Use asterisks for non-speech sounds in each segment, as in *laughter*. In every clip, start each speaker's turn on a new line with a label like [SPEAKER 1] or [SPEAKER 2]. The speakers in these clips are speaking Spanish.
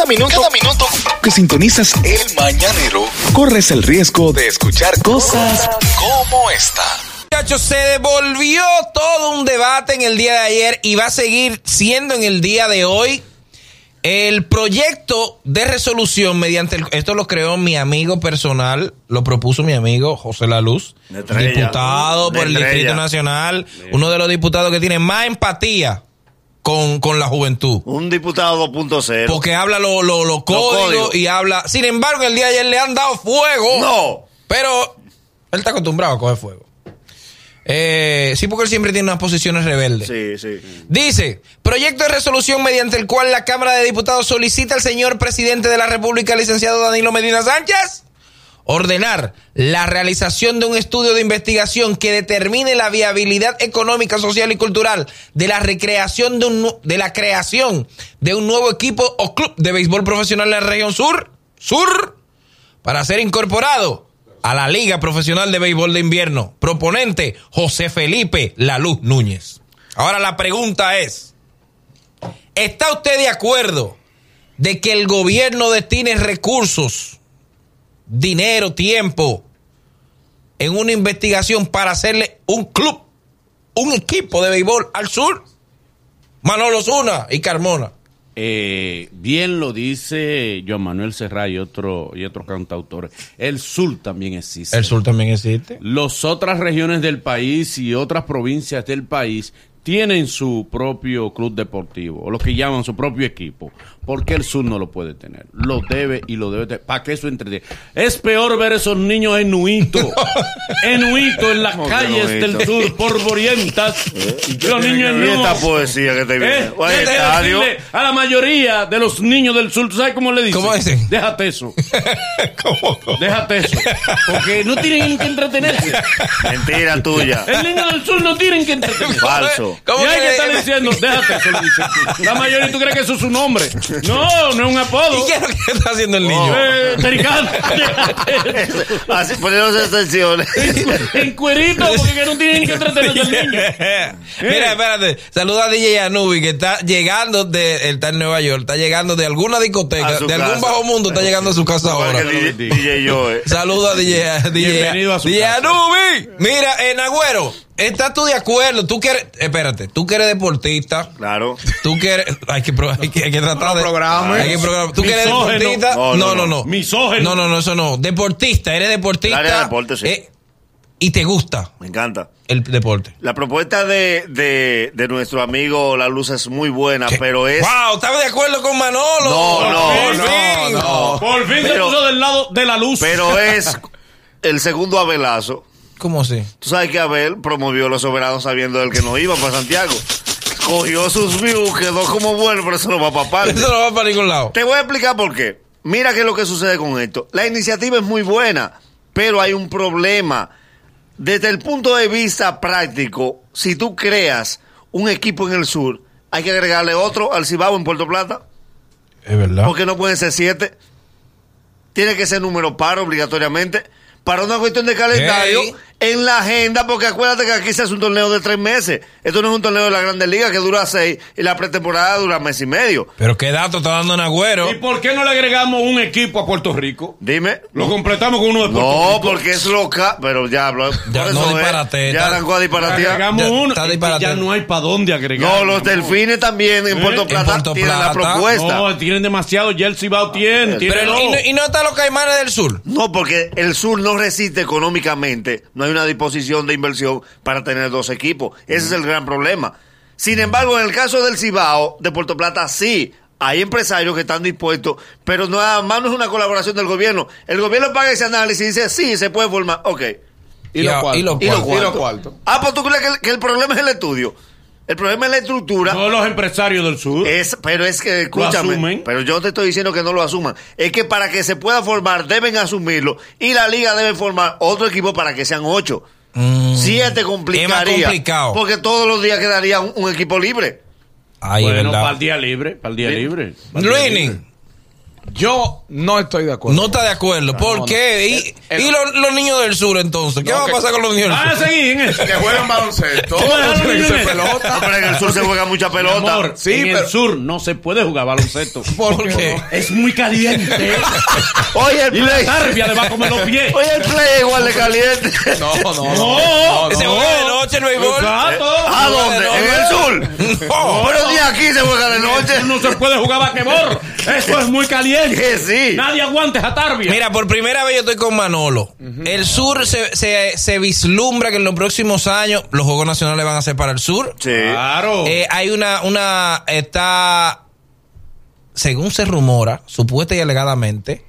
[SPEAKER 1] Cada minuto, cada minuto que sintonizas el mañanero, corres el riesgo de escuchar cosas como esta.
[SPEAKER 2] Muchachos, se devolvió todo un debate en el día de ayer y va a seguir siendo en el día de hoy. El proyecto de resolución mediante el, esto lo creó mi amigo personal, lo propuso mi amigo José Laluz, diputado por el. Distrito Nacional, uno de los diputados que tiene más empatía con, con la juventud.
[SPEAKER 3] Un diputado 2.0.
[SPEAKER 2] Porque habla los lo, lo códigos
[SPEAKER 3] códigos.
[SPEAKER 2] y habla. Sin embargo, el día de ayer le han dado fuego.
[SPEAKER 3] No.
[SPEAKER 2] Pero él está acostumbrado a coger fuego. Eh, sí, porque él siempre tiene unas posiciones rebeldes.
[SPEAKER 3] Sí, sí.
[SPEAKER 2] Dice, proyecto de resolución mediante el cual la Cámara de Diputados solicita al señor presidente de la República, licenciado Danilo Medina Sánchez, ordenar la realización de un estudio de investigación que determine la viabilidad económica, social y cultural de la recreación de, un, de la creación de un nuevo equipo o club de béisbol profesional en la región sur, sur, para ser incorporado a la Liga Profesional de Béisbol de Invierno. Proponente José Felipe La Luz Núñez. Ahora la pregunta es, ¿está usted de acuerdo de que el gobierno destine recursos, dinero, tiempo en una investigación para hacerle un club, un equipo de béisbol al sur? Manolo Zuna y Carmona.
[SPEAKER 4] Eh, bien lo dice Joan Manuel Serra y otro y otros cantautores. El sur también existe.
[SPEAKER 2] El sur también existe.
[SPEAKER 4] Las otras regiones del país y otras provincias del país tienen su propio club deportivo, o lo que llaman su propio equipo. porque el sur no lo puede tener? Lo debe y lo debe tener. ¿Para que eso entretenga? Es peor ver esos niños enuitos, *laughs* enuitos en las
[SPEAKER 3] ¿Cómo que
[SPEAKER 4] calles del
[SPEAKER 3] enuitos?
[SPEAKER 4] sur, polvorientas. *laughs* los niños
[SPEAKER 3] Y esta
[SPEAKER 4] enuitos.
[SPEAKER 3] poesía que te viene.
[SPEAKER 4] Eh, a la mayoría de los niños del sur, ¿tú sabes cómo le dicen?
[SPEAKER 2] ¿Cómo dicen?
[SPEAKER 4] Déjate eso, *laughs*
[SPEAKER 2] ¿Cómo?
[SPEAKER 4] déjate eso. Porque no tienen que entretenerse.
[SPEAKER 3] Mentira tuya.
[SPEAKER 4] El niño del sur no tienen que entretenerse.
[SPEAKER 3] Falso.
[SPEAKER 2] ¿Cómo
[SPEAKER 4] y hay
[SPEAKER 2] que-
[SPEAKER 4] que estar diciendo, déjate eso. La mayoría, ¿tú crees que eso es su nombre? No, no es un apodo.
[SPEAKER 2] ¿Y qué es lo que está haciendo el niño?
[SPEAKER 4] Eh, Tericano. *laughs*
[SPEAKER 3] Así poniéndose extensiones.
[SPEAKER 4] en cuerito, porque que no tienen que entretenerse al niño. *laughs*
[SPEAKER 2] Mira, espérate. Saluda a DJ Anubi que está llegando de, él está en Nueva York, está llegando de alguna discoteca, de algún
[SPEAKER 3] casa.
[SPEAKER 2] bajo mundo, está llegando a su casa ahora.
[SPEAKER 3] DJ, DJ Joe.
[SPEAKER 2] Saluda a DJ, DJ,
[SPEAKER 4] Bienvenido a su
[SPEAKER 2] DJ
[SPEAKER 4] casa.
[SPEAKER 2] Anubi. Mira, en Agüero, ¿estás tú de acuerdo? Tú que eres, espérate, tú que eres deportista.
[SPEAKER 3] Claro.
[SPEAKER 2] Tú que eres, hay que, hay que, hay que tratar de.
[SPEAKER 5] programas.
[SPEAKER 2] Hay que programar. Tú que eres
[SPEAKER 4] Misógeno.
[SPEAKER 2] deportista.
[SPEAKER 3] No,
[SPEAKER 2] No,
[SPEAKER 3] no,
[SPEAKER 2] no, no.
[SPEAKER 3] no.
[SPEAKER 4] Misógeno.
[SPEAKER 2] No, no, no, eso no. Deportista, eres deportista.
[SPEAKER 3] Área de deporte, sí.
[SPEAKER 2] eh, y te gusta
[SPEAKER 3] Me encanta.
[SPEAKER 2] el deporte.
[SPEAKER 3] La propuesta de, de, de nuestro amigo La Luz es muy buena,
[SPEAKER 2] ¿Qué?
[SPEAKER 3] pero es.
[SPEAKER 2] ¡Wow! ¿Estaba de acuerdo con Manolo?
[SPEAKER 3] No, no,
[SPEAKER 2] Por
[SPEAKER 3] no,
[SPEAKER 2] fin.
[SPEAKER 3] no.
[SPEAKER 4] Por fin se
[SPEAKER 3] Pero-
[SPEAKER 4] puso del lado de la luz.
[SPEAKER 3] Pero es *laughs* el segundo Abelazo.
[SPEAKER 2] ¿Cómo así?
[SPEAKER 3] Tú sabes que Abel promovió a los soberanos sabiendo del que no iba para Santiago. Cogió sus views, quedó como bueno, pero eso no va para parte.
[SPEAKER 2] Eso no va para ningún lado.
[SPEAKER 3] Te voy a explicar por qué. Mira qué es lo que sucede con esto. La iniciativa es muy buena, pero hay un problema. Desde el punto de vista práctico, si tú creas un equipo en el sur, hay que agregarle otro al Cibao en Puerto Plata,
[SPEAKER 2] Es verdad.
[SPEAKER 3] porque no pueden ser siete. Tiene que ser número par obligatoriamente. Para una cuestión de calendario. En la agenda, porque acuérdate que aquí se hace un torneo de tres meses. Esto no es un torneo de la Grandes Ligas que dura seis y la pretemporada dura mes y medio.
[SPEAKER 2] Pero qué dato está dando en Agüero.
[SPEAKER 4] ¿Y por qué no le agregamos un equipo a Puerto Rico?
[SPEAKER 3] Dime.
[SPEAKER 4] Lo completamos con uno de Puerto
[SPEAKER 3] No,
[SPEAKER 4] Rico.
[SPEAKER 3] porque es loca. Pero ya habló.
[SPEAKER 2] Ya,
[SPEAKER 3] por
[SPEAKER 2] no
[SPEAKER 3] eso es,
[SPEAKER 2] disparate,
[SPEAKER 3] Ya arrancó a disparatear.
[SPEAKER 4] agregamos
[SPEAKER 2] Ya,
[SPEAKER 4] uno. ya no hay para dónde agregar.
[SPEAKER 3] No, los delfines también en
[SPEAKER 4] ¿Eh?
[SPEAKER 3] Puerto
[SPEAKER 4] En
[SPEAKER 3] Plata
[SPEAKER 2] Puerto
[SPEAKER 3] tienen la propuesta.
[SPEAKER 4] No, tienen demasiado. Ya el Cibao tiene. tiene
[SPEAKER 2] Pero y no, y no están los caimanes del sur.
[SPEAKER 3] No, porque el sur no resiste económicamente, no hay una disposición de inversión para tener dos equipos. Ese es el gran problema. Sin embargo, en el caso del Cibao, de Puerto Plata, sí, hay empresarios que están dispuestos, pero nada más no es una colaboración del gobierno. El gobierno paga ese análisis y dice, sí, se puede formar, ok.
[SPEAKER 5] Y
[SPEAKER 2] Y
[SPEAKER 5] los
[SPEAKER 2] a-
[SPEAKER 5] cuartos.
[SPEAKER 2] y los
[SPEAKER 3] cuartos. Ah, pues tú crees que el, que el problema es el estudio. El problema es la estructura.
[SPEAKER 4] Todos los empresarios del sur.
[SPEAKER 3] Es, pero es que, escúchame,
[SPEAKER 4] asumen.
[SPEAKER 3] pero yo te estoy diciendo que no lo asuman. Es que para que se pueda formar deben asumirlo y la liga debe formar otro equipo para que sean ocho. Siete complicaría.
[SPEAKER 2] Mm. Es más complicado.
[SPEAKER 3] Porque todos los días quedaría un, un equipo libre.
[SPEAKER 2] Ay,
[SPEAKER 4] bueno, para el día libre. Para el día libre. pa'l día
[SPEAKER 2] Luini,
[SPEAKER 4] libre.
[SPEAKER 5] Yo no estoy de acuerdo.
[SPEAKER 2] No está de acuerdo. ¿Por
[SPEAKER 5] no,
[SPEAKER 2] qué? ¿Y,
[SPEAKER 5] El-
[SPEAKER 2] y los, los niños del sur entonces? ¿Qué
[SPEAKER 5] No,
[SPEAKER 2] va a pasar con los niños del
[SPEAKER 4] Ah,
[SPEAKER 2] sur?
[SPEAKER 4] seguí en eso.
[SPEAKER 5] Que juegan baloncesto. Pelota.
[SPEAKER 3] No, pero en el sur se juega mucha pelota.
[SPEAKER 4] amor,
[SPEAKER 5] Sí,
[SPEAKER 4] en
[SPEAKER 5] pero-
[SPEAKER 4] el sur no se puede jugar baloncesto. *laughs*
[SPEAKER 2] ¿Por qué?
[SPEAKER 4] Es muy caliente.
[SPEAKER 3] Oye, el
[SPEAKER 4] y la
[SPEAKER 3] play.
[SPEAKER 4] tarbia le va a comer los pies.
[SPEAKER 3] Oye, el play es igual de caliente.
[SPEAKER 5] No, no, no.
[SPEAKER 4] No,
[SPEAKER 2] Ese juega de noche el béisbol.
[SPEAKER 4] Exacto.
[SPEAKER 3] ¿A dónde?
[SPEAKER 2] no,
[SPEAKER 3] ¿En
[SPEAKER 2] no.
[SPEAKER 3] el sur?
[SPEAKER 2] No.
[SPEAKER 3] Pero ni aquí se juega de noche.
[SPEAKER 4] No se puede jugar basquetbol. Eso es muy caliente.
[SPEAKER 3] Que sí.
[SPEAKER 4] Nadie aguante esa tarbia.
[SPEAKER 2] Mira, por primera vez yo estoy con Manolo. El sur se, se, se vislumbra que en los próximos años los Juegos Nacionales van a ser para el sur.
[SPEAKER 3] Sí.
[SPEAKER 4] Claro.
[SPEAKER 2] Eh, hay una, una, está, según se rumora, supuesta y alegadamente,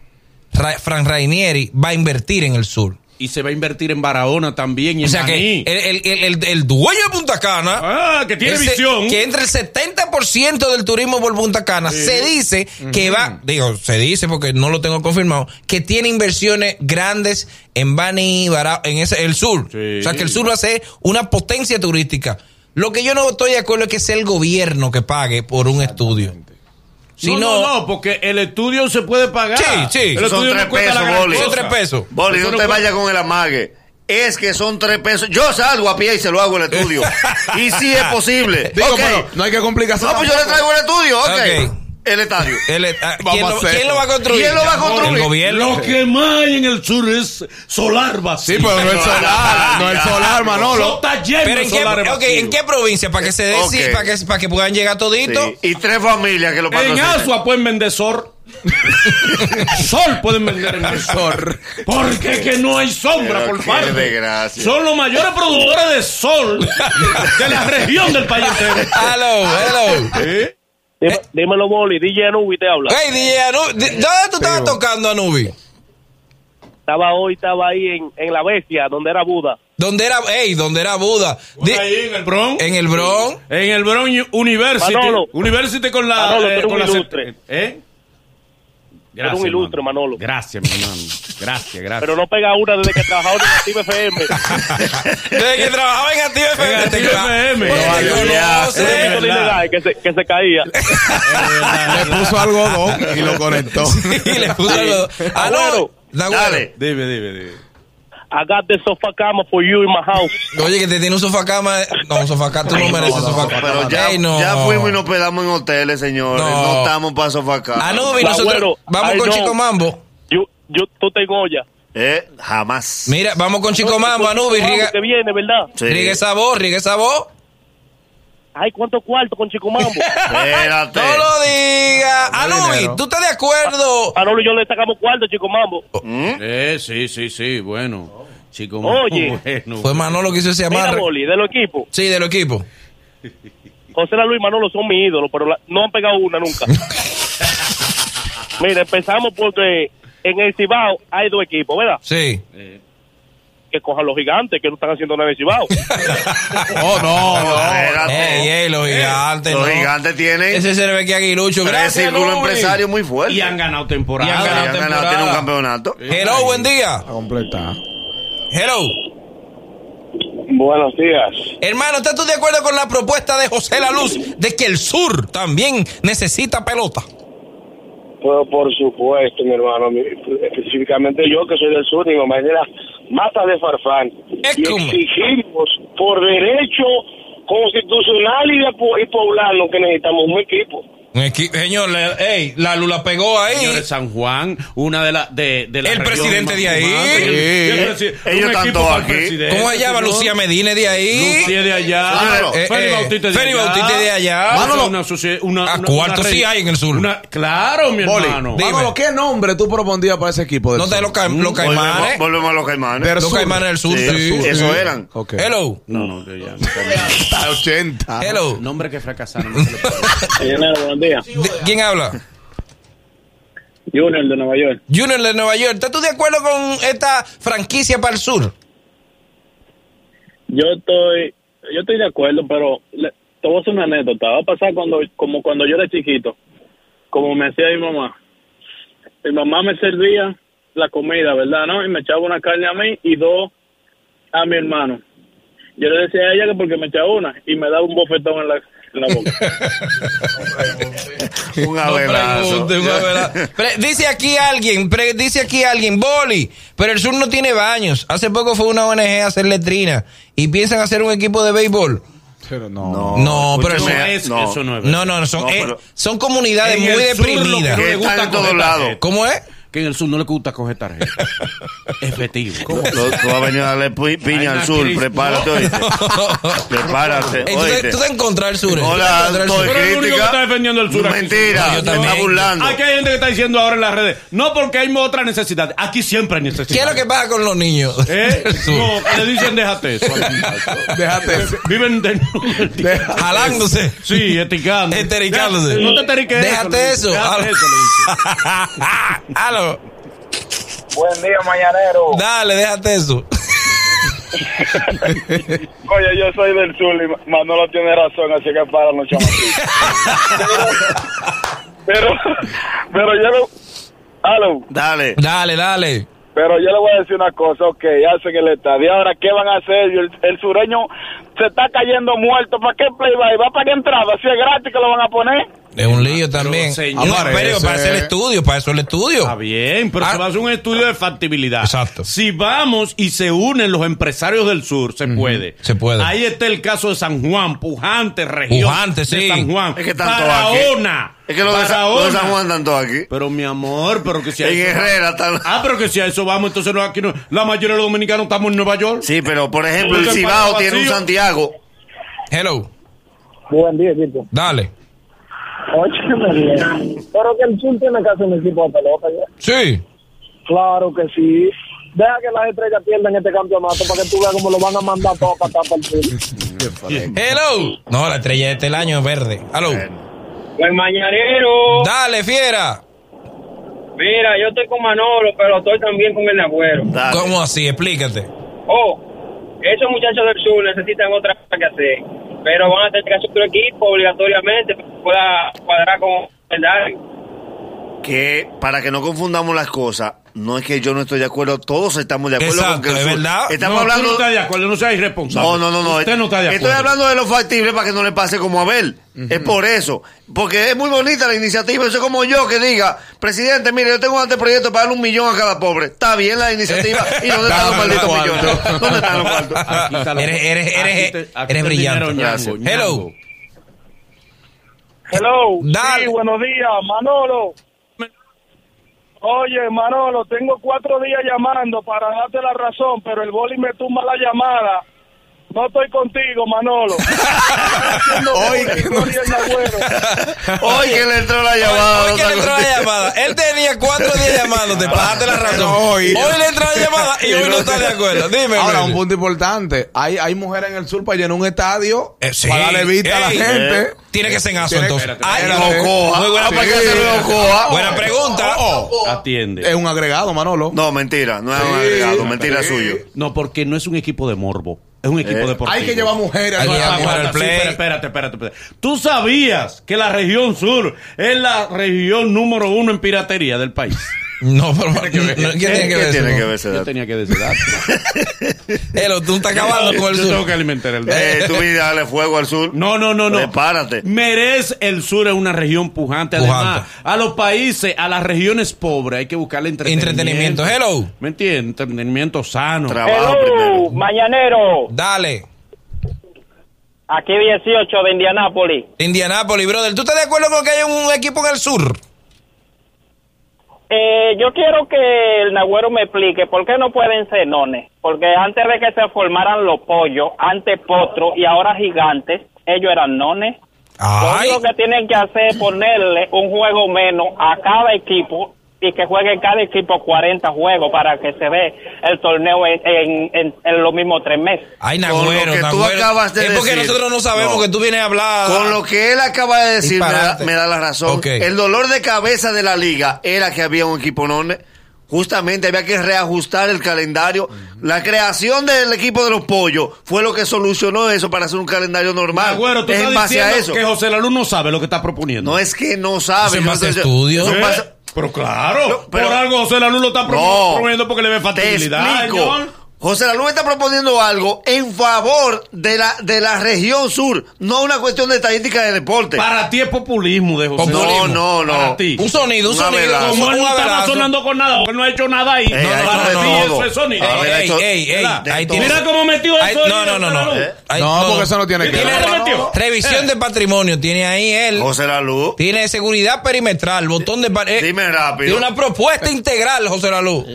[SPEAKER 2] Ra- Fran Rainieri va a invertir en el sur.
[SPEAKER 4] Y se va a invertir en Barahona también y en
[SPEAKER 2] O sea que el, el, el, el- el dueño de Punta Cana,
[SPEAKER 4] Ah, que tiene visión.
[SPEAKER 2] que entre el 70% del turismo por Punta Cana se dice que va, digo, se dice porque no lo tengo confirmado, que tiene inversiones grandes en Bani, Barao- en ese, el sur.
[SPEAKER 4] Sí.
[SPEAKER 2] O sea que el sur va a ser una potencia turística. Lo que yo no estoy de acuerdo es que sea el gobierno que pague por un estudio. Si
[SPEAKER 4] no,
[SPEAKER 2] no,
[SPEAKER 4] no, no, porque el estudio se puede pagar.
[SPEAKER 2] Sí, sí.
[SPEAKER 4] El
[SPEAKER 3] Son
[SPEAKER 4] estudio
[SPEAKER 3] tres
[SPEAKER 4] no
[SPEAKER 3] pesos, Boli.
[SPEAKER 2] son tres pesos.
[SPEAKER 3] Boli, no
[SPEAKER 4] no
[SPEAKER 3] te vayas con el amague. Es que son tres pesos. Yo salgo a pie y se lo hago en el estudio. *laughs* y sí es posible.
[SPEAKER 5] Digo,
[SPEAKER 3] Ok.
[SPEAKER 5] pero no hay que complicarse.
[SPEAKER 3] No, pues yo le traigo el estudio. Ok.
[SPEAKER 2] Ok.
[SPEAKER 3] El estadio.
[SPEAKER 2] El- ah,
[SPEAKER 5] Vamos
[SPEAKER 2] ¿quién,
[SPEAKER 5] a
[SPEAKER 2] lo,
[SPEAKER 5] hacer
[SPEAKER 2] quién lo va a construir?
[SPEAKER 3] ¿Quién lo va a construir?
[SPEAKER 2] El gobierno.
[SPEAKER 4] Lo que más hay en el sur es solar vacío.
[SPEAKER 5] Sí, pero no el solar. *laughs* No el solar, Manolo.
[SPEAKER 4] está lleno
[SPEAKER 2] Pero
[SPEAKER 4] de
[SPEAKER 2] en qué,
[SPEAKER 4] solares
[SPEAKER 2] ok,
[SPEAKER 4] vacíos.
[SPEAKER 2] ¿en qué provincia? Para que se dé,
[SPEAKER 3] Ok.
[SPEAKER 2] sí, para que, para que puedan llegar toditos.
[SPEAKER 3] Sí. Y tres familias que lo
[SPEAKER 4] En
[SPEAKER 3] patrocinan.
[SPEAKER 4] Asua pueden vender sol. *laughs* sol pueden vender en Asua. Porque que no hay sombra
[SPEAKER 3] Pero
[SPEAKER 4] por
[SPEAKER 3] qué
[SPEAKER 4] parte.
[SPEAKER 3] desgracia.
[SPEAKER 4] Son los mayores productores de sol de la región del país *laughs* entero.
[SPEAKER 2] Hello, hello.
[SPEAKER 4] ¿Eh?
[SPEAKER 6] Dime- Dímelo, Boli. DJ Anubi te habla.
[SPEAKER 2] Hey, DJ Anubi, ¿de- ¿dónde tú estabas tocando, Anubi?
[SPEAKER 6] Estaba hoy, estaba ahí en, en La Bestia, donde era Buda.
[SPEAKER 2] ¿Dónde era, hey, dónde era Buda? Di-
[SPEAKER 4] Ahí en el Bronx.
[SPEAKER 2] en el Bronx.
[SPEAKER 4] En el Bronx University.
[SPEAKER 6] Manolo.
[SPEAKER 4] University con la.
[SPEAKER 6] Manolo, eres
[SPEAKER 4] con la
[SPEAKER 6] ilustre. Eres un ilustre, Manolo.
[SPEAKER 4] Gracias, mi hermano. Gracias, *laughs* gracias.
[SPEAKER 6] Pero no pega una desde que trabajaba en Active FM. *laughs*
[SPEAKER 2] Desde que trabajaba en Active FM.
[SPEAKER 4] En Active FM.
[SPEAKER 3] No,
[SPEAKER 6] ilegal que se, que se caía. *laughs*
[SPEAKER 5] Le puso algodón y lo conectó.
[SPEAKER 2] Y le puso algo. Ah, no.
[SPEAKER 3] Dale.
[SPEAKER 4] Dime, dime, dime.
[SPEAKER 6] I got the sofá cama for you in my house.
[SPEAKER 2] Oye, que te tiene un sofá cama. No, un sofá cama. Tú no mereces
[SPEAKER 3] No,
[SPEAKER 2] sofá
[SPEAKER 3] no,
[SPEAKER 2] cama.
[SPEAKER 3] pero ya,
[SPEAKER 2] Ey, no.
[SPEAKER 3] ya fuimos y nos pedamos en hoteles, señores.
[SPEAKER 2] No.
[SPEAKER 3] No, estamos para sofacar.
[SPEAKER 2] Anubi,
[SPEAKER 6] La
[SPEAKER 2] nosotros vamos
[SPEAKER 6] I
[SPEAKER 2] con
[SPEAKER 6] know.
[SPEAKER 2] Chico Mambo.
[SPEAKER 6] Yo, yo, tú te olla.
[SPEAKER 3] Eh, jamás.
[SPEAKER 2] Mira, vamos con Chico Mambo, Anubi. Riega,
[SPEAKER 6] Que viene, ¿verdad?
[SPEAKER 3] Sí.
[SPEAKER 2] riega esa voz, esa voz.
[SPEAKER 6] Ay, ¿cuántos cuartos con Chico Mambo? *laughs*
[SPEAKER 3] Espérate.
[SPEAKER 2] No lo diga. Anubi. ¿tú estás de acuerdo?
[SPEAKER 6] Manolo y yo le sacamos cuartos, Chico Mambo.
[SPEAKER 4] Eh, sí, sí, sí, bueno. Chico,
[SPEAKER 6] Oye.
[SPEAKER 4] bueno.
[SPEAKER 2] Fue Manolo que hizo ese
[SPEAKER 6] Mira,
[SPEAKER 2] amarre.
[SPEAKER 6] Boli, de los equipos.
[SPEAKER 2] Sí, del equipo.
[SPEAKER 6] José La Luis y Manolo son mi ídolo, pero la- no han pegado una nunca. *laughs* Mira, empezamos porque en el Cibao hay dos equipos, ¿verdad?
[SPEAKER 2] Sí.
[SPEAKER 6] Que cojan los gigantes, que no están haciendo nada en el Cibao. *laughs*
[SPEAKER 5] Oh, no, no.
[SPEAKER 2] Ey, ey, los gigantes,
[SPEAKER 3] Los
[SPEAKER 2] ¿no?
[SPEAKER 3] gigantes tienen
[SPEAKER 2] Ese se le ve que Aguilucho.
[SPEAKER 3] tres círculos empresarios muy fuertes.
[SPEAKER 4] Y han ganado temporada.
[SPEAKER 2] Y han
[SPEAKER 3] Y
[SPEAKER 2] ganado
[SPEAKER 3] han ganado,
[SPEAKER 2] temporada.
[SPEAKER 3] tienen un campeonato.
[SPEAKER 2] Hello, buen día.
[SPEAKER 5] A completar.
[SPEAKER 2] Hello.
[SPEAKER 6] Buenos días.
[SPEAKER 2] Hermano, ¿estás tú de acuerdo con la propuesta de José La Luz de que el sur también necesita pelota?
[SPEAKER 6] Pues por supuesto, mi hermano. Específicamente yo, que soy del sur, mi mamá es de la mata de Farfán.
[SPEAKER 2] Es
[SPEAKER 6] Y
[SPEAKER 2] como-
[SPEAKER 6] exigimos por derecho constitucional y, de, y poblano que necesitamos un equipo.
[SPEAKER 2] Señor, le- ey, la Lula pegó ahí.
[SPEAKER 4] Señores, San Juan, una de las de, de las
[SPEAKER 2] El presidente de ahí.
[SPEAKER 5] Sí.
[SPEAKER 4] El- el
[SPEAKER 3] Ellos están todos aquí.
[SPEAKER 4] presidente,
[SPEAKER 2] ¿Cómo se llama? Lucía Medina de ahí.
[SPEAKER 4] Lucía de allá.
[SPEAKER 3] Claro.
[SPEAKER 2] Eh,
[SPEAKER 4] Félix
[SPEAKER 2] eh,
[SPEAKER 4] Bautista de
[SPEAKER 2] Félix
[SPEAKER 4] allá.
[SPEAKER 2] Bautista de allá. Manolo,
[SPEAKER 4] una una-
[SPEAKER 2] a cuarto
[SPEAKER 4] una
[SPEAKER 2] sí hay en el sur.
[SPEAKER 4] una- claro, mi
[SPEAKER 5] Boli,
[SPEAKER 4] hermano.
[SPEAKER 5] Manolo, ¿qué nombre tú propondrías para ese equipo del
[SPEAKER 2] ¿Dónde
[SPEAKER 5] sur?
[SPEAKER 2] los, ca- los caimanes?
[SPEAKER 3] volvemos a los caimanes.
[SPEAKER 5] Del
[SPEAKER 2] Los
[SPEAKER 5] sur.
[SPEAKER 2] caimanes del sur,
[SPEAKER 3] Sí,
[SPEAKER 2] sí.
[SPEAKER 3] eso eran.
[SPEAKER 5] Ok.
[SPEAKER 2] Hello.
[SPEAKER 4] No, no, que ya.
[SPEAKER 5] Hasta *laughs* 80.
[SPEAKER 2] Hello.
[SPEAKER 4] Nombre que fracasaron. *laughs*
[SPEAKER 6] días.
[SPEAKER 2] ¿Quién habla?
[SPEAKER 6] Junior de Nueva York.
[SPEAKER 2] Junior de Nueva York. ¿Estás tú de acuerdo con esta franquicia para el sur?
[SPEAKER 7] Yo estoy, yo estoy de acuerdo, pero le- te voy a hacer una anécdota. Va a pasar cuando, como cuando yo era chiquito, como me hacía mi mamá. Mi mamá me servía la comida, ¿verdad? ¿No? Y me echaba una carne a mí y dos a mi hermano. Yo le decía a ella que porque me echaba una y me daba un bofetón en la,
[SPEAKER 8] en la boca. *laughs*
[SPEAKER 3] Un avelazo.
[SPEAKER 2] dice aquí alguien, pre- dice aquí alguien, Boli, pero el sur no tiene baños. Hace poco fue una ONG a hacer letrina y piensan hacer un equipo de béisbol.
[SPEAKER 5] Pero no.
[SPEAKER 3] No,
[SPEAKER 2] No, pero
[SPEAKER 3] escúcheme,
[SPEAKER 4] No es,
[SPEAKER 3] no.
[SPEAKER 4] eso no es
[SPEAKER 2] No, no, no, son,
[SPEAKER 3] No,
[SPEAKER 2] eh,
[SPEAKER 3] pero-
[SPEAKER 2] son comunidades muy deprimidas.
[SPEAKER 3] Que están en todos lados.
[SPEAKER 2] ¿Cómo es?
[SPEAKER 4] Que en el sur no le gusta coger tarjeta. *laughs* Efectivo.
[SPEAKER 3] Lo- Tú vas a venir a darle piña al sur,
[SPEAKER 4] crisis.
[SPEAKER 3] prepárate, oíste. *laughs* Prepárate,
[SPEAKER 2] Entonces,
[SPEAKER 3] oíste.
[SPEAKER 2] tú estás en contra del sur. Tú
[SPEAKER 3] Hola, estoy
[SPEAKER 4] el único que
[SPEAKER 3] crítica.
[SPEAKER 4] está defendiendo el sur aquí
[SPEAKER 3] Mentira, te está burlando.
[SPEAKER 4] Aquí hay gente que está diciendo ahora en las redes, no porque hay otra necesidad. Aquí siempre hay necesidad.
[SPEAKER 2] ¿Qué es lo que pasa con los niños?
[SPEAKER 4] ¿Eh? *laughs* No, que le dicen déjate eso.
[SPEAKER 5] Déjate.
[SPEAKER 4] Viven de...
[SPEAKER 2] Jalándose.
[SPEAKER 4] Sí, esticando.
[SPEAKER 2] Estericándose.
[SPEAKER 4] No te esteriques
[SPEAKER 2] Déjate
[SPEAKER 4] eso.
[SPEAKER 2] eso.
[SPEAKER 4] Déjate eso, le dicen.
[SPEAKER 2] Aló.
[SPEAKER 9] Buen día, mañanero.
[SPEAKER 2] Dale, déjate eso. *laughs*
[SPEAKER 9] Oye, yo soy del sur y Manolo tiene razón, así que para los chamaquitos. *laughs* pero, pero yo lo... Aló.
[SPEAKER 3] Dale.
[SPEAKER 2] Dale, dale.
[SPEAKER 9] Pero yo le voy a decir una cosa, ok, hacen el estadio. Ahora, ¿qué van a hacer? El, el sureño se está cayendo muerto. ¿Para qué play va? ¿Va para qué entrada? Si es gratis que lo van a poner.
[SPEAKER 2] Es un lío también.
[SPEAKER 4] señor.
[SPEAKER 2] no, pero para hacer el estudio, para eso el estudio.
[SPEAKER 4] Está bien, pero
[SPEAKER 2] Ah.
[SPEAKER 4] se va a hacer un estudio de factibilidad.
[SPEAKER 2] Exacto.
[SPEAKER 4] Si vamos y se unen los empresarios del sur, se puede.
[SPEAKER 2] se puede.
[SPEAKER 4] Ahí está el caso de San Juan, Pujante, región
[SPEAKER 2] Pujante, sí.
[SPEAKER 4] de San Juan.
[SPEAKER 3] Es que todos aquí.
[SPEAKER 4] Barahona.
[SPEAKER 3] Es que los de, San, los de San Juan están todos aquí.
[SPEAKER 4] Pero mi amor, pero que si a
[SPEAKER 3] En
[SPEAKER 4] eso
[SPEAKER 3] Herrera están.
[SPEAKER 4] Ah, pero que si a eso vamos, entonces no, aquí no, la mayoría de los dominicanos estamos en Nueva York.
[SPEAKER 3] Sí, pero por ejemplo, el Cibao tiene un. Santiago.
[SPEAKER 2] Hello.
[SPEAKER 9] Buen día.
[SPEAKER 2] Dale.
[SPEAKER 9] Bien. Pero que el sur tiene que hacer un equipo de pelota ya.
[SPEAKER 2] Sí.
[SPEAKER 9] Claro que sí. Deja que las estrellas pierdan este campeonato para que tú veas cómo lo van a mandar todo para acá para el sur.
[SPEAKER 2] Hello. No, la estrella de este el año es verde. Hello.
[SPEAKER 8] Buen mañanero.
[SPEAKER 2] Dale, fiera.
[SPEAKER 8] Mira, yo estoy con Manolo, pero estoy también con el Agüero.
[SPEAKER 3] Dale.
[SPEAKER 2] ¿Cómo así? Explícate.
[SPEAKER 8] Oh, esos muchachos del sur necesitan otra cosa que hacer, pero van a tener que hacer otro equipo obligatoriamente para que pueda cuadrar con el Darwin.
[SPEAKER 3] Que para que no confundamos las cosas, no es que yo no estoy de acuerdo, todos estamos de acuerdo con
[SPEAKER 2] Exacto,
[SPEAKER 3] que
[SPEAKER 2] es
[SPEAKER 3] sur-
[SPEAKER 2] verdad.
[SPEAKER 3] Estamos
[SPEAKER 4] no,
[SPEAKER 3] hablando.
[SPEAKER 4] tú no estás de acuerdo, no seas irresponsable.
[SPEAKER 3] No, no, no, no.
[SPEAKER 4] Usted no está de acuerdo.
[SPEAKER 3] Estoy hablando de lo factible para que no le pase como a Abel. Es por eso. Porque es muy bonita la iniciativa. Eso es como yo que diga, presidente, mire, yo tengo un anteproyecto para darle un millón a cada pobre. Está bien la iniciativa. *laughs* ¿Y dónde están los malditos millones? *laughs* ¿Dónde están los cuartos?
[SPEAKER 2] Eres- eres- eres-
[SPEAKER 4] te-
[SPEAKER 2] eres brillante.
[SPEAKER 4] dinero,
[SPEAKER 3] Gracias.
[SPEAKER 4] ñango,
[SPEAKER 2] Hello.
[SPEAKER 9] Hello.
[SPEAKER 2] Dale.
[SPEAKER 9] Sí, buenos días, Manolo. Oye, Manolo, tengo cuatro días llamando para darte la razón, pero el boli me tumba la llamada. No estoy contigo, Manolo. *laughs*
[SPEAKER 5] Hoy.
[SPEAKER 3] Hoy que le entró la llamada.
[SPEAKER 2] Hoy
[SPEAKER 3] no
[SPEAKER 2] que le entró la llamada. Él tenía cuatro días llamándote para darte la razón.
[SPEAKER 5] Hoy.
[SPEAKER 2] Hoy le entró la llamada y hoy no está de acuerdo. Dime,
[SPEAKER 5] Ahora, un punto importante. Hay, hay mujeres en el sur para llenar un estadio
[SPEAKER 2] Eh, sí.
[SPEAKER 5] para darle vista a la gente.
[SPEAKER 3] eh.
[SPEAKER 2] Tiene que ser en aso, entonces. Ay.
[SPEAKER 3] Ocoa.
[SPEAKER 2] Muy buena
[SPEAKER 3] Ah, ¿para qué
[SPEAKER 2] pregunta.
[SPEAKER 3] hacerlo de Ocoa?
[SPEAKER 2] Buena pregunta.
[SPEAKER 4] Atiende.
[SPEAKER 5] Es un agregado, Manolo.
[SPEAKER 3] No, mentira. No es un agregado. Mentira
[SPEAKER 5] sí.
[SPEAKER 3] suyo.
[SPEAKER 4] No, porque no es un equipo de morbo. Es un equipo
[SPEAKER 3] Eh,
[SPEAKER 4] deportivo.
[SPEAKER 5] Hay que llevar mujeres.
[SPEAKER 2] Hay que llevar mujeres al
[SPEAKER 4] sí,
[SPEAKER 2] play.
[SPEAKER 4] pero espérate, espérate, espérate. Tú sabías que la región sur es la región número uno en piratería del país. *laughs*
[SPEAKER 2] No, pero no, ¿qué tiene que
[SPEAKER 3] ¿Qué
[SPEAKER 2] ver
[SPEAKER 3] tiene que ver ese
[SPEAKER 4] Yo
[SPEAKER 3] dato?
[SPEAKER 4] tenía que decir dato. *laughs*
[SPEAKER 2] Elo, tú estás acabando con el
[SPEAKER 4] Yo tengo
[SPEAKER 2] sur.
[SPEAKER 4] que alimentar el dato.
[SPEAKER 3] Eh, tú vienes a darle fuego al sur.
[SPEAKER 4] No, no, no, no.
[SPEAKER 3] Prepárate.
[SPEAKER 4] Merece el sur es una región pujante. Además,
[SPEAKER 2] Pujante.
[SPEAKER 4] a los países, a las regiones pobres, hay que buscarle entretenimiento.
[SPEAKER 2] Entretenimiento. Hello.
[SPEAKER 4] ¿Me entiendes? Entretenimiento sano.
[SPEAKER 3] Trabajo primero.
[SPEAKER 8] mañanero.
[SPEAKER 2] Dale.
[SPEAKER 8] Aquí 18 de Indianápolis.
[SPEAKER 2] Indianapolis, brother. ¿Tú estás de acuerdo con que hay un equipo en el sur?
[SPEAKER 8] Eh, yo quiero que el Nagüero me explique por qué no pueden ser nones. Porque antes de que se formaran los pollos, antes potros y ahora gigantes, ellos eran nones. Lo
[SPEAKER 2] Ay.
[SPEAKER 8] único que tienen que hacer es ponerle un juego menos a cada equipo y que juegue cada equipo 40 juegos para que se ve el torneo en, en, en- en los mismos tres meses.
[SPEAKER 2] Ay,
[SPEAKER 3] Con lo
[SPEAKER 2] Nagüero,
[SPEAKER 3] que tú
[SPEAKER 2] Nagüero.
[SPEAKER 3] acabas de
[SPEAKER 2] Es porque
[SPEAKER 3] decir.
[SPEAKER 2] nosotros no sabemos
[SPEAKER 3] No.
[SPEAKER 2] que tú vienes a hablar.
[SPEAKER 3] Con lo que él acaba de decir, me da, me da la razón.
[SPEAKER 2] Ok.
[SPEAKER 3] El dolor de cabeza de la liga era que había un equipo enorme. Justamente había que reajustar el calendario. La creación del equipo de los pollos fue lo que solucionó eso para hacer un calendario normal.
[SPEAKER 4] Agüero, tú
[SPEAKER 3] es en
[SPEAKER 4] estás
[SPEAKER 3] base a
[SPEAKER 4] diciendo
[SPEAKER 3] eso.
[SPEAKER 4] que José Lalu no sabe lo que está proponiendo.
[SPEAKER 3] No es que no sabe.
[SPEAKER 2] Eso en base a estudios.
[SPEAKER 4] ¿Eh? Pero claro,
[SPEAKER 3] No, pero-
[SPEAKER 4] por algo José Lalu lo está pro-
[SPEAKER 3] No.
[SPEAKER 4] proponiendo porque le ve
[SPEAKER 3] Te
[SPEAKER 4] factibilidad.
[SPEAKER 3] explico.
[SPEAKER 4] señor.
[SPEAKER 3] José Lalu está proponiendo algo en favor de la, de la región sur, no una cuestión de estadística de deporte.
[SPEAKER 4] Para ti es populismo de José.
[SPEAKER 2] Populismo.
[SPEAKER 3] No, no, no.
[SPEAKER 4] Para ti.
[SPEAKER 2] Un sonido, un
[SPEAKER 3] Una
[SPEAKER 2] sonido.
[SPEAKER 4] Como él no está
[SPEAKER 2] abrazo.
[SPEAKER 4] razonando con nada, porque él no ha hecho nada ahí.
[SPEAKER 3] Ey, ha hecho
[SPEAKER 4] para
[SPEAKER 3] de
[SPEAKER 4] ti
[SPEAKER 3] todo.
[SPEAKER 4] eso es sonido. Mira cómo metió eso.
[SPEAKER 2] no, no, no, no.
[SPEAKER 3] ¿Eh?
[SPEAKER 5] No, porque eso no tiene que ver.
[SPEAKER 2] Revisión de patrimonio, tiene ahí él.
[SPEAKER 3] José Lalu,
[SPEAKER 2] Tiene seguridad perimetral, botón de eh,
[SPEAKER 3] dime rápido.
[SPEAKER 2] Tiene una propuesta integral, José Lalu.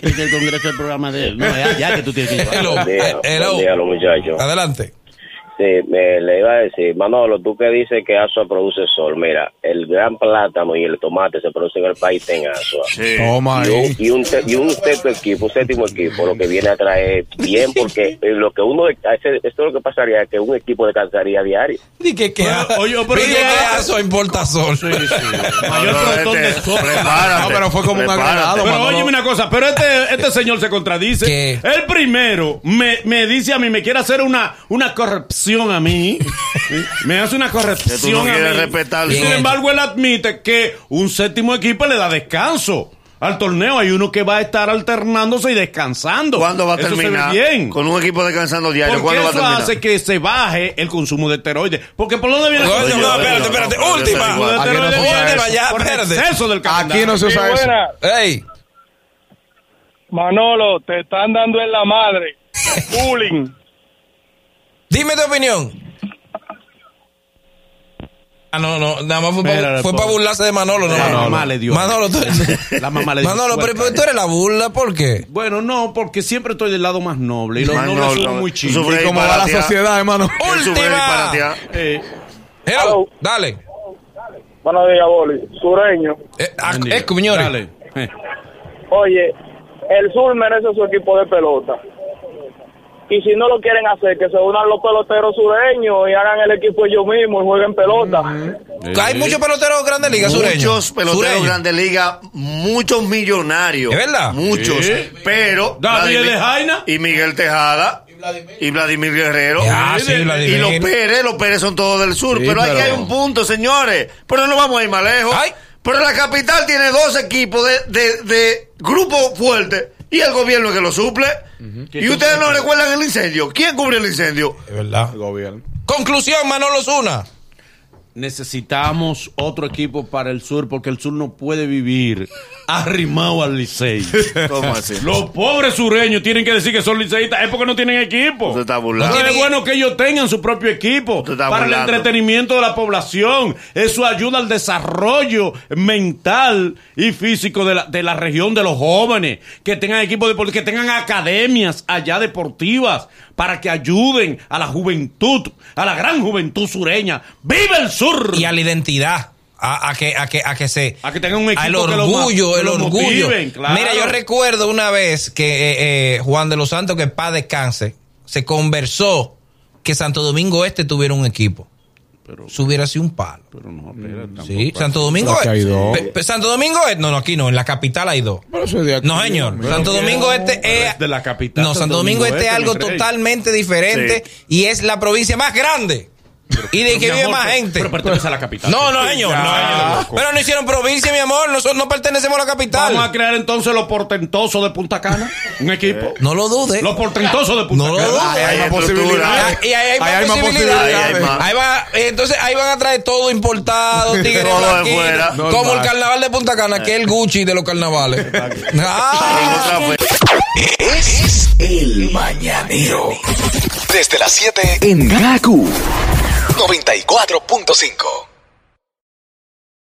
[SPEAKER 10] Es que el Congreso el programa de él. No, ya, que tú tienes que llevar.
[SPEAKER 2] Hello.
[SPEAKER 11] Buen día,
[SPEAKER 2] Hello.
[SPEAKER 11] buen día, los muchachos.
[SPEAKER 2] Adelante.
[SPEAKER 11] Sí, me, le iba a decir, Manolo, tú que dices que Asua produce sol, mira, el gran plátano y el tomate se producen en el país en Asua.
[SPEAKER 3] Sí.
[SPEAKER 5] Toma
[SPEAKER 11] Y un, y, un, y un sexto equipo, un séptimo equipo, lo que viene a traer bien, porque *laughs* eh, lo que uno, esto es lo que pasaría, que un equipo descansaría diario.
[SPEAKER 2] Di que que
[SPEAKER 4] Pero, oye, pero
[SPEAKER 2] que aso importa sol. *laughs*
[SPEAKER 4] Mayor
[SPEAKER 3] No,
[SPEAKER 4] protón de
[SPEAKER 3] este,
[SPEAKER 4] sol.
[SPEAKER 3] prepárate,
[SPEAKER 5] No, pero fue como un agregado,
[SPEAKER 4] Pero
[SPEAKER 5] Manolo.
[SPEAKER 4] oye una cosa, pero este, este señor se contradice.
[SPEAKER 2] ¿Qué?
[SPEAKER 4] El primero me, me dice a mí, me quiere hacer una, una corrección a mí. me hace una
[SPEAKER 3] Que tú
[SPEAKER 4] corrección
[SPEAKER 3] no
[SPEAKER 4] a mí.
[SPEAKER 3] respetar
[SPEAKER 4] sin embargo, él admite que un séptimo equipo le da descanso. Al torneo hay uno que va a estar alternándose y descansando.
[SPEAKER 3] ¿Cuándo va a
[SPEAKER 4] Eso se ve
[SPEAKER 3] terminar?
[SPEAKER 4] bien.
[SPEAKER 3] Con un equipo descansando diario,
[SPEAKER 4] Porque
[SPEAKER 3] ¿cuándo va a
[SPEAKER 4] eso
[SPEAKER 3] terminar?
[SPEAKER 4] hace que se baje el consumo de esteroides. Porque por dónde viene el consumo
[SPEAKER 2] no,
[SPEAKER 4] de
[SPEAKER 2] espérate,
[SPEAKER 4] esteroides?
[SPEAKER 2] espérate.
[SPEAKER 3] no, no,
[SPEAKER 2] Última.
[SPEAKER 3] no, no,
[SPEAKER 4] El
[SPEAKER 5] Aquí no se usa
[SPEAKER 2] eso. ya,
[SPEAKER 4] por
[SPEAKER 2] espérate.
[SPEAKER 4] exceso del
[SPEAKER 5] Aquí no se
[SPEAKER 9] Sí,
[SPEAKER 5] usa eso.
[SPEAKER 9] buena.
[SPEAKER 2] Ey,
[SPEAKER 9] Manolo, te están dando en la madre. *laughs* Bullying.
[SPEAKER 2] Dime tu opinión. Ah, no, no, nada más fue, para, fue
[SPEAKER 4] pobre.
[SPEAKER 2] para burlarse de Manolo, no. Manolo.
[SPEAKER 4] mamá le dio.
[SPEAKER 2] Manolo, tú, *laughs*
[SPEAKER 4] La mamá le dio
[SPEAKER 2] Manolo, pero, pero tú eres la burla, ¿por qué?
[SPEAKER 4] Bueno, no, porque siempre estoy del lado más noble. Y los
[SPEAKER 3] Más
[SPEAKER 4] nobles
[SPEAKER 3] noble.
[SPEAKER 4] son muy
[SPEAKER 3] sufres
[SPEAKER 5] ¿Y cómo va la sociedad, hermano?
[SPEAKER 2] Última.
[SPEAKER 4] Eh,
[SPEAKER 2] Hello,
[SPEAKER 9] Hello.
[SPEAKER 2] dale.
[SPEAKER 9] Buenos días, Boli. Sureño.
[SPEAKER 2] Eh, ah,
[SPEAKER 4] día.
[SPEAKER 2] eh, señores.
[SPEAKER 4] Dale. Eh.
[SPEAKER 9] Oye, el sur merece su equipo de pelota. Y si no lo quieren hacer, que se unan los peloteros sureños y hagan el equipo ellos mismos y jueguen pelota.
[SPEAKER 2] Hay muchos peloteros de Grandes Ligas sureños.
[SPEAKER 3] Muchos peloteros. Grandes Ligas, muchos millonarios.
[SPEAKER 2] ¿Es verdad?
[SPEAKER 3] Muchos.
[SPEAKER 4] Sí.
[SPEAKER 3] Pero.
[SPEAKER 4] David de Jaina.
[SPEAKER 3] Y Miguel Tejada. Y Vladimir Guerrero.
[SPEAKER 2] Sí,
[SPEAKER 3] y los Pérez, los Pérez son todos del sur.
[SPEAKER 5] Sí,
[SPEAKER 3] pero aquí hay un punto, señores. Pero no vamos a ir más lejos.
[SPEAKER 2] Ay.
[SPEAKER 3] Pero la capital tiene dos equipos de, de, de grupo fuerte y el gobierno que lo suple. Y ustedes no recuerdan el incendio. ¿Quién cubrió el incendio?
[SPEAKER 2] Es verdad.
[SPEAKER 5] El gobierno.
[SPEAKER 2] Conclusión, Manolo Zuna.
[SPEAKER 4] Necesitamos otro equipo para el sur porque el sur no puede vivir arrimado al Licey. *laughs*
[SPEAKER 3] ¿Cómo así?
[SPEAKER 4] Los pobres sureños tienen que decir que son liceístas, es porque no tienen equipo.
[SPEAKER 3] Usted está burlando.
[SPEAKER 4] Es bueno que ellos tengan su propio equipo para el entretenimiento de la población. Eso ayuda al desarrollo mental y físico de la, de la región de los jóvenes. Que tengan equipos deportivos, que tengan academias allá deportivas para que ayuden a la juventud, a la gran juventud sureña. ¡Viva el sur!
[SPEAKER 2] Y a la identidad. A, a que, a, que, a que se.
[SPEAKER 4] A que tengan un equipo
[SPEAKER 2] Al
[SPEAKER 4] que lo
[SPEAKER 2] orgullo,
[SPEAKER 4] que
[SPEAKER 2] el
[SPEAKER 4] lo
[SPEAKER 2] orgullo.
[SPEAKER 4] motiven, claro.
[SPEAKER 2] Mira, yo recuerdo una vez que eh, eh, Juan de los Santos, que paz descanse, se conversó que Santo Domingo Este tuviera un equipo.
[SPEAKER 4] Pero,
[SPEAKER 2] Eso hubiera sido un palo.
[SPEAKER 4] pero no, espera,
[SPEAKER 2] Sí. Santo Domingo
[SPEAKER 5] aquí hay dos.
[SPEAKER 2] Pe- pe- Santo Domingo Este. No, no, aquí no, en la capital hay dos.
[SPEAKER 5] Pero eso es de aquí.
[SPEAKER 2] No, señor. Santo Domingo Este es.
[SPEAKER 4] es de la capital,
[SPEAKER 2] No,
[SPEAKER 4] Santo
[SPEAKER 2] Santo Domingo
[SPEAKER 4] Domingo
[SPEAKER 2] Este es
[SPEAKER 4] Este,
[SPEAKER 2] algo totalmente diferente y es la provincia más grande. *laughs* Y de que vive
[SPEAKER 4] amor,
[SPEAKER 2] más gente.
[SPEAKER 4] Pero pertenece a la capital.
[SPEAKER 2] No, no, señor. No. Pero no hicieron provincia, mi amor. Nosotros no pertenecemos a la capital.
[SPEAKER 4] Vamos a crear entonces los portentosos de Punta Cana, un equipo.
[SPEAKER 2] No lo dude.
[SPEAKER 4] Los portentosos de Punta
[SPEAKER 2] No lo
[SPEAKER 4] Cana.
[SPEAKER 2] dudes.
[SPEAKER 5] Ahí hay más
[SPEAKER 3] estructura.
[SPEAKER 5] posibilidades.
[SPEAKER 2] Y ahí hay más
[SPEAKER 5] Ahí hay más
[SPEAKER 2] posibilidades.
[SPEAKER 3] Ahí hay
[SPEAKER 2] va, eh, entonces ahí van a traer todo importado, *laughs* tigres
[SPEAKER 3] Todo de
[SPEAKER 2] blanquitos,
[SPEAKER 3] fuera.
[SPEAKER 2] como el carnaval de Punta Cana, que es el Gucci de los carnavales. *laughs* Ah.
[SPEAKER 1] Es el mañanero. Desde las 7 en Gaku 94.5.